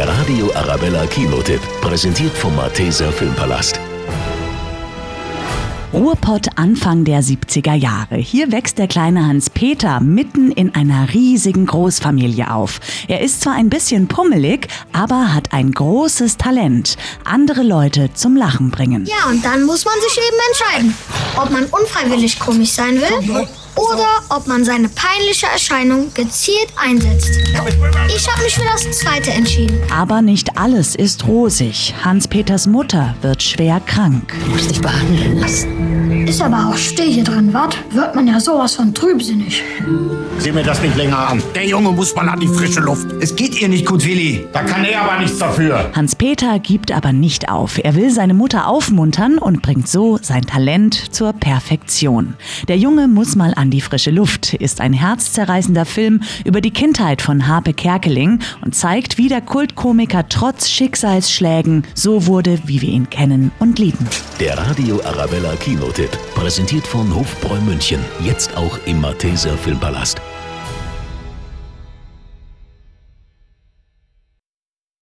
Der Radio Arabella Kinotipp, präsentiert vom Malteser Filmpalast. Ruhrpott Anfang der 70er Jahre. Hier wächst der kleine Hans-Peter mitten in einer riesigen Großfamilie auf. Er ist zwar ein bisschen pummelig, aber hat ein großes Talent. Andere Leute zum Lachen bringen. Ja, und dann muss man sich eben entscheiden, ob man unfreiwillig komisch sein will oder ob man seine peinliche Erscheinung gezielt einsetzt. Ich habe mich für das Zweite entschieden. Aber nicht alles ist rosig. Hans-Peters Mutter wird schwer krank. Du musst dich behandeln lassen. Ist aber auch still hier drin, wat? Wird man ja sowas von trübsinnig. Sieh mir das nicht länger an. Der Junge muss mal an die frische Luft. Es geht ihr nicht gut, Willi. Da kann er aber nichts dafür. Hans-Peter gibt aber nicht auf. Er will seine Mutter aufmuntern und bringt so sein Talent zur Perfektion. Der Junge muss mal an die frische Luft ist ein herzzerreißender Film über die Kindheit von Harpe Kerkeling und zeigt, wie der Kultkomiker trotz Schicksalsschlägen so wurde, wie wir ihn kennen und lieben. Der Radio Arabella Kinotipp, präsentiert von Hofbräu München. Jetzt auch im Malteser Filmpalast.